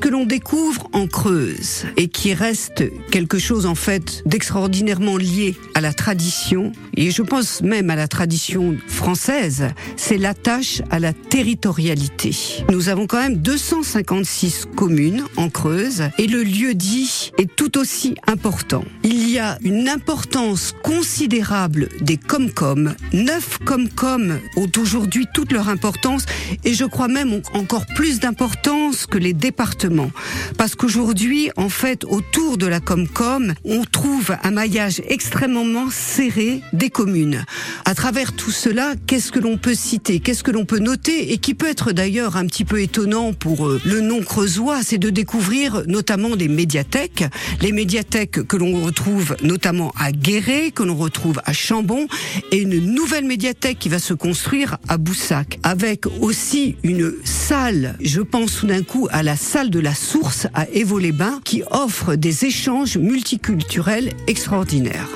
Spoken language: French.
ce que l'on découvre en Creuse et qui reste quelque chose en fait d'extraordinairement lié à la tradition et je pense même à la tradition française, c'est l'attache à la territorialité. Nous avons quand même 256 communes en Creuse et le lieu dit est tout aussi important. Il y a une importance considérable des Comcom. Neuf Comcom ont aujourd'hui toute leur importance et je crois même encore plus d'importance que les départements. Parce qu'aujourd'hui, en fait, autour de la Comcom, on trouve un maillage extrêmement serré des communes. À travers tout cela, qu'est-ce que l'on peut citer Qu'est-ce que l'on peut noter Et qui peut être d'ailleurs un petit peu étonnant pour euh, le non creusois, c'est de découvrir notamment des médiathèques. Les médiathèques que l'on retrouve notamment à Guéret, que l'on retrouve à Chambon, et une nouvelle médiathèque qui va se construire à Boussac, avec aussi une salle, je pense tout d'un coup à la salle de la source à Évaux-les-Bains, qui offre des échanges multiculturels extraordinaires.